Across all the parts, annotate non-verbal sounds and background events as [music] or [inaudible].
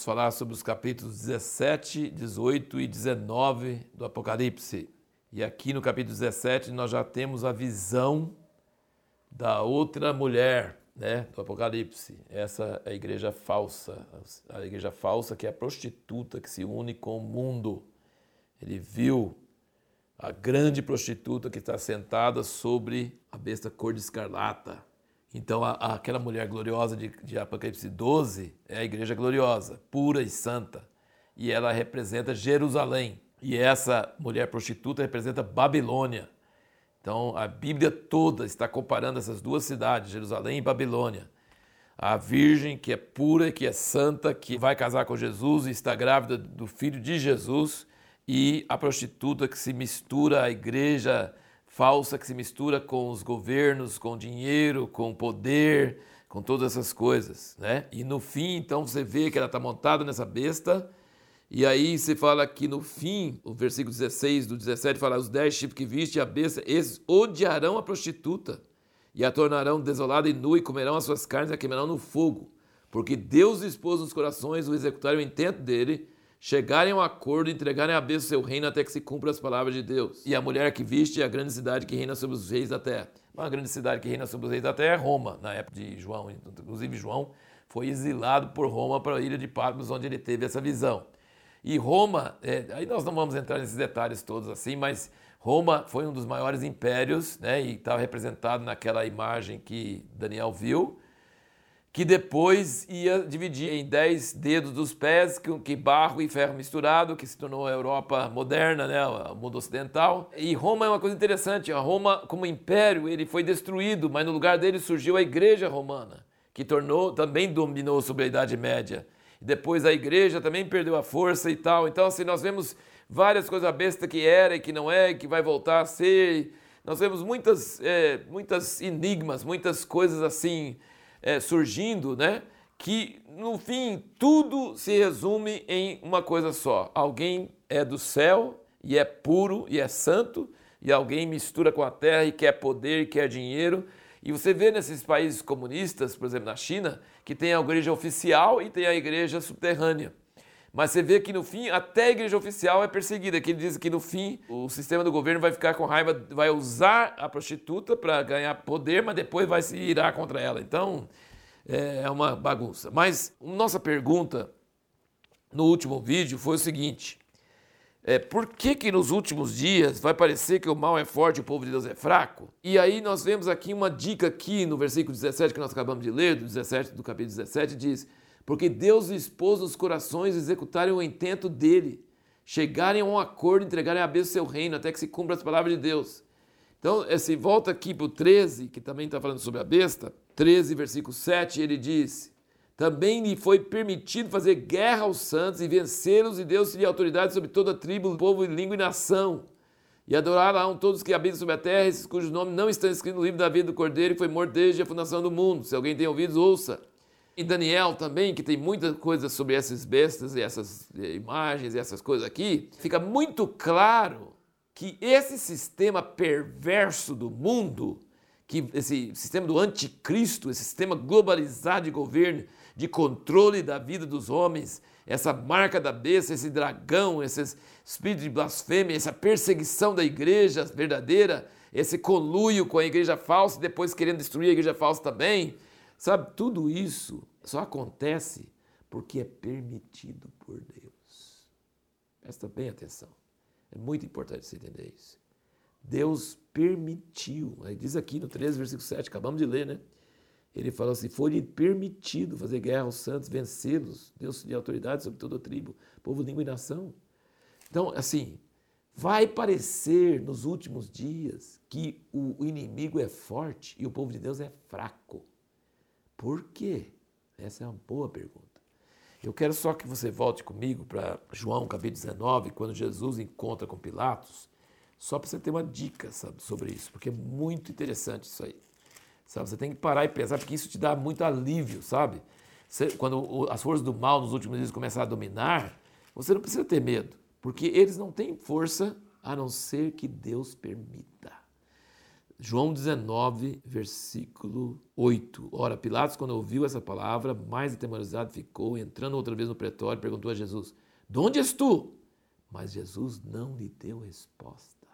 vamos falar sobre os capítulos 17, 18 e 19 do Apocalipse. E aqui no capítulo 17 nós já temos a visão da outra mulher, né, do Apocalipse. Essa é a igreja falsa, a igreja falsa que é a prostituta que se une com o mundo. Ele viu a grande prostituta que está sentada sobre a besta cor de escarlata. Então, a, a, aquela mulher gloriosa de, de Apocalipse 12 é a igreja gloriosa, pura e santa. E ela representa Jerusalém. E essa mulher prostituta representa Babilônia. Então, a Bíblia toda está comparando essas duas cidades, Jerusalém e Babilônia. A virgem que é pura, que é santa, que vai casar com Jesus e está grávida do filho de Jesus, e a prostituta que se mistura à igreja falsa, que se mistura com os governos, com dinheiro, com poder, com todas essas coisas. Né? E no fim, então, você vê que ela está montada nessa besta e aí você fala que no fim, o versículo 16 do 17 fala: os dez chifres que viste a besta, esses odiarão a prostituta e a tornarão desolada e nua e comerão as suas carnes e a queimarão no fogo. Porque Deus expôs nos corações o executar o intento dele, chegarem a um acordo e entregarem a besta o seu reino até que se cumpra as palavras de Deus. E a mulher que viste é a grande cidade que reina sobre os reis da terra. Uma grande cidade que reina sobre os reis da terra é Roma, na época de João. Inclusive, João foi exilado por Roma para a ilha de Patmos, onde ele teve essa visão. E Roma, é, aí nós não vamos entrar nesses detalhes todos assim, mas Roma foi um dos maiores impérios, né, e estava representado naquela imagem que Daniel viu, que depois ia dividir em dez dedos dos pés, que, barro e ferro misturado, que se tornou a Europa moderna, né, o mundo ocidental. E Roma é uma coisa interessante, a Roma como império ele foi destruído, mas no lugar dele surgiu a Igreja Romana, que tornou também dominou sobre a Idade Média. Depois a igreja também perdeu a força e tal. Então, assim, nós vemos várias coisas besta que era e que não é, que vai voltar a ser. Nós vemos muitas, é, muitas enigmas, muitas coisas assim é, surgindo, né? Que no fim tudo se resume em uma coisa só: alguém é do céu e é puro e é santo, e alguém mistura com a terra e quer poder e quer dinheiro e você vê nesses países comunistas, por exemplo, na China, que tem a igreja oficial e tem a igreja subterrânea. Mas você vê que no fim, até a igreja oficial é perseguida, que ele diz que no fim o sistema do governo vai ficar com raiva, vai usar a prostituta para ganhar poder, mas depois vai se irar contra ela. Então é uma bagunça. Mas nossa pergunta no último vídeo foi o seguinte: é, por que, que nos últimos dias vai parecer que o mal é forte e o povo de Deus é fraco? E aí nós vemos aqui uma dica aqui no versículo 17 que nós acabamos de ler, do 17 do capítulo 17, diz: Porque Deus expôs os corações executarem o intento dele, chegarem a um acordo, entregarem a bênção seu reino, até que se cumpra as palavras de Deus. Então, se volta aqui para o 13, que também está falando sobre a besta, 13, versículo 7, ele diz: também lhe foi permitido fazer guerra aos santos e vencê-los, e Deus lhe autoridade sobre toda tribo, povo, língua e nação. E adorarão todos que habitam sobre a terra, esses cujos nomes não estão escritos no livro da vida do Cordeiro, que foi morto desde a fundação do mundo. Se alguém tem ouvidos, ouça. E Daniel também, que tem muitas coisas sobre essas bestas e essas eh, imagens e essas coisas aqui, fica muito claro que esse sistema perverso do mundo, que esse sistema do anticristo, esse sistema globalizado de governo, de controle da vida dos homens, essa marca da besta, esse dragão, esse espírito de blasfêmia, essa perseguição da igreja verdadeira, esse conluio com a igreja falsa e depois querendo destruir a igreja falsa também. Sabe, tudo isso só acontece porque é permitido por Deus. Presta bem atenção. É muito importante você entender isso. Deus permitiu. Aí diz aqui no 13, versículo 7, acabamos de ler, né? Ele falou assim: foi permitido fazer guerra aos santos, vencê-los, Deus de autoridade sobre toda a tribo, povo, língua e nação. Então, assim, vai parecer nos últimos dias que o inimigo é forte e o povo de Deus é fraco. Por quê? Essa é uma boa pergunta. Eu quero só que você volte comigo para João capítulo 19, quando Jesus encontra com Pilatos, só para você ter uma dica sabe, sobre isso, porque é muito interessante isso aí. Sabe? Você tem que parar e pensar, porque isso te dá muito alívio, sabe? Você, quando as forças do mal nos últimos dias começarem a dominar, você não precisa ter medo, porque eles não têm força a não ser que Deus permita. João 19, versículo 8. Ora, Pilatos, quando ouviu essa palavra, mais atemorizado ficou, entrando outra vez no pretório, perguntou a Jesus: De onde és tu? Mas Jesus não lhe deu resposta.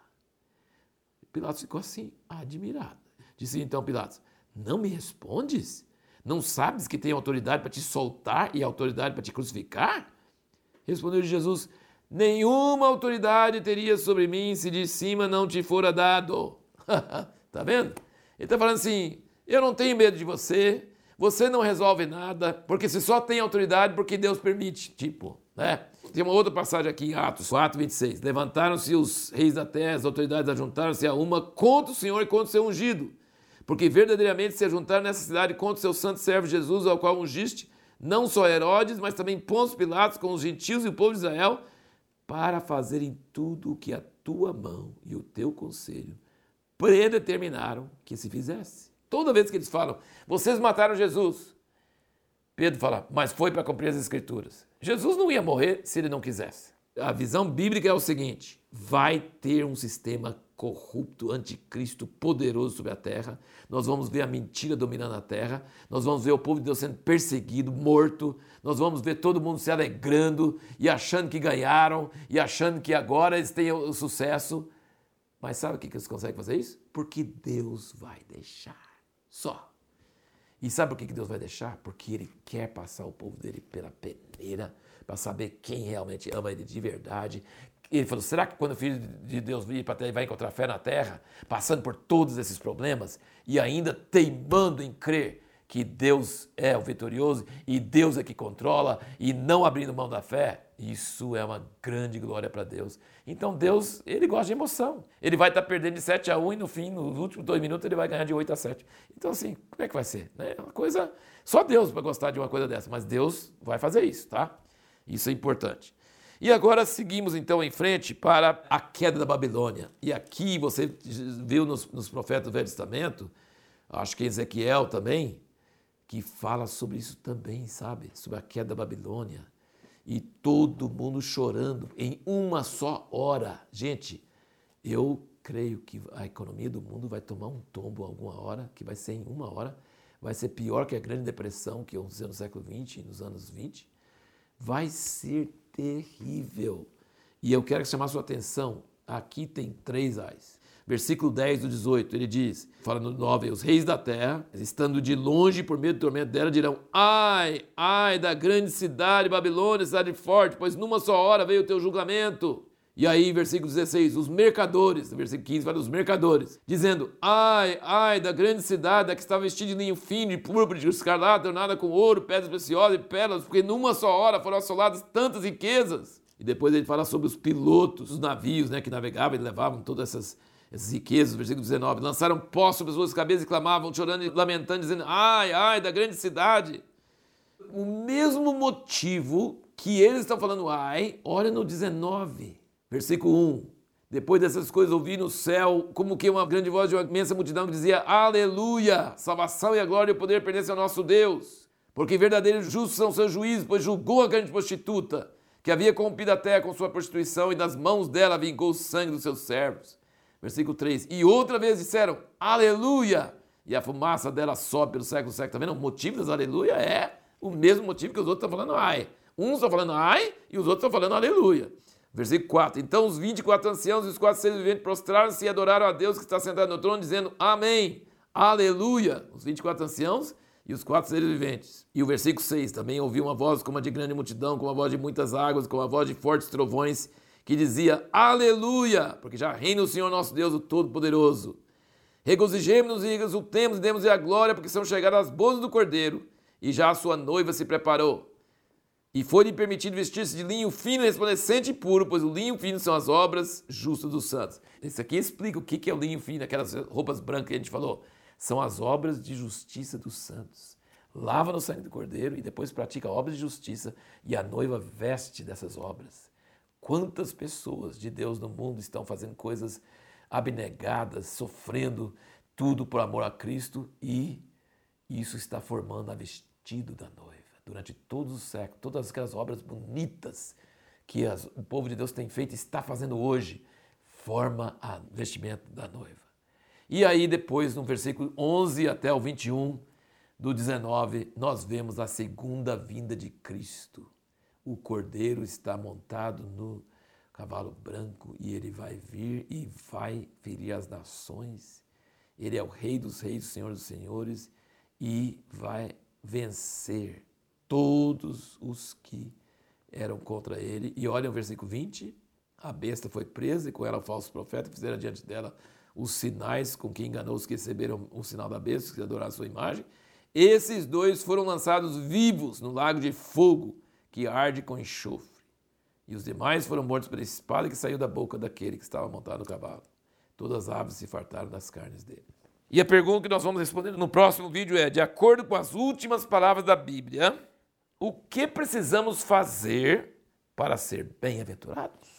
Pilatos ficou assim, admirado. Disse então Pilatos: Não me respondes? Não sabes que tem autoridade para te soltar e autoridade para te crucificar? Respondeu Jesus: Nenhuma autoridade teria sobre mim se de cima não te fora dado. [laughs] tá vendo? Ele está falando assim: eu não tenho medo de você, você não resolve nada, porque você só tem autoridade porque Deus permite. Tipo, né? Tem uma outra passagem aqui em Atos 4, 26. Levantaram-se os reis da terra, as autoridades ajuntaram-se a uma contra o Senhor e contra o seu ungido. Porque verdadeiramente se ajuntaram nessa cidade contra o seu santo servo Jesus, ao qual ungiste, não só Herodes, mas também Pôncio Pilatos com os gentios e o povo de Israel, para fazerem tudo o que a tua mão e o teu conselho predeterminaram que se fizesse. Toda vez que eles falam, vocês mataram Jesus, Pedro fala, mas foi para cumprir as Escrituras. Jesus não ia morrer se ele não quisesse. A visão bíblica é o seguinte: vai ter um sistema corrupto, anticristo, poderoso sobre a terra. Nós vamos ver a mentira dominando a terra. Nós vamos ver o povo de Deus sendo perseguido, morto. Nós vamos ver todo mundo se alegrando e achando que ganharam e achando que agora eles têm o sucesso. Mas sabe o que eles conseguem fazer isso? Porque Deus vai deixar. Só. E sabe por que Deus vai deixar? Porque Ele quer passar o povo dele pela peneira, para saber quem realmente ama Ele de verdade. Ele falou: será que quando o Filho de Deus vir para terra, vai encontrar fé na terra, passando por todos esses problemas e ainda teimando em crer que Deus é o vitorioso e Deus é que controla e não abrindo mão da fé, isso é uma grande glória para Deus. Então Deus, ele gosta de emoção. Ele vai estar tá perdendo de 7 a 1 e no fim, nos últimos dois minutos, ele vai ganhar de 8 a 7. Então assim, como é que vai ser? É uma coisa, só Deus vai gostar de uma coisa dessa, mas Deus vai fazer isso, tá? Isso é importante. E agora seguimos então em frente para a queda da Babilônia. E aqui você viu nos, nos profetas do Velho Testamento, acho que Ezequiel também, que fala sobre isso também, sabe? Sobre a queda da Babilônia. E todo mundo chorando em uma só hora. Gente, eu creio que a economia do mundo vai tomar um tombo alguma hora, que vai ser em uma hora. Vai ser pior que a Grande Depressão que aconteceu no século XX, nos anos 20. Vai ser terrível. E eu quero chamar sua atenção. Aqui tem três ais versículo 10 do 18, ele diz, fala no 9, os reis da terra, estando de longe por meio do tormento dela, dirão, ai, ai da grande cidade Babilônia, cidade forte, pois numa só hora veio o teu julgamento. E aí, versículo 16, os mercadores, versículo 15, fala dos mercadores, dizendo: Ai, ai, da grande cidade, que estava vestida de linho fino, de púrpura, de escarlate, ornada com ouro, pedras preciosas e pérolas, porque numa só hora foram assoladas tantas riquezas. E depois ele fala sobre os pilotos dos navios né, que navegavam e levavam todas essas riquezas, versículo 19, lançaram pó sobre as suas cabeças e clamavam, chorando e lamentando, dizendo, ai, ai, da grande cidade. O mesmo motivo que eles estão falando, ai, olha no 19, versículo 1. Depois dessas coisas ouvi no céu como que uma grande voz de uma imensa multidão que dizia, aleluia, salvação e a glória e o poder pertencem ao nosso Deus. Porque verdadeiros justos são seus juízos, pois julgou a grande prostituta, que havia corrompido a terra com sua prostituição, e das mãos dela vingou o sangue dos seus servos. Versículo 3. E outra vez disseram, aleluia! E a fumaça dela sobe pelo século século. Está vendo? O motivo das aleluia é o mesmo motivo que os outros estão falando ai. Uns estão falando ai e os outros estão falando aleluia. Versículo 4. Então os 24 anciãos e os quatro seres viventes prostraram-se e adoraram a Deus que está sentado no trono, dizendo amém, aleluia. Os 24 anciãos e os quatro seres viventes. E o versículo 6. Também ouviu uma voz como a de grande multidão, como a voz de muitas águas, como a voz de fortes trovões que dizia Aleluia, porque já reina o Senhor nosso Deus, o Todo-Poderoso. Regozijemos-nos e exultemos e demos a glória, porque são chegadas as bodas do Cordeiro, e já a sua noiva se preparou. E foi-lhe permitido vestir-se de linho fino, resplandecente e puro, pois o linho fino são as obras justas dos santos. Isso aqui explica o que é o linho fino, aquelas roupas brancas que a gente falou. São as obras de justiça dos santos. Lava no sangue do Cordeiro e depois pratica obras de justiça, e a noiva veste dessas obras. Quantas pessoas de Deus no mundo estão fazendo coisas abnegadas, sofrendo tudo por amor a Cristo e isso está formando a vestido da noiva. Durante todos os séculos, todas aquelas obras bonitas que as, o povo de Deus tem feito e está fazendo hoje, forma a vestimento da noiva. E aí depois, no versículo 11 até o 21 do 19, nós vemos a segunda vinda de Cristo. O Cordeiro está montado no cavalo branco e ele vai vir e vai ferir as nações. Ele é o Rei dos Reis, o Senhor dos Senhores e vai vencer todos os que eram contra ele. E olha o versículo 20: a besta foi presa e com ela o falso profeta, fizeram diante dela os sinais com que enganou os que receberam o sinal da besta, que adoraram a sua imagem. Esses dois foram lançados vivos no lago de fogo que arde com enxofre. E os demais foram mortos pela espada que saiu da boca daquele que estava montado no cavalo. Todas as aves se fartaram das carnes dele. E a pergunta que nós vamos responder no próximo vídeo é: de acordo com as últimas palavras da Bíblia, o que precisamos fazer para ser bem-aventurados?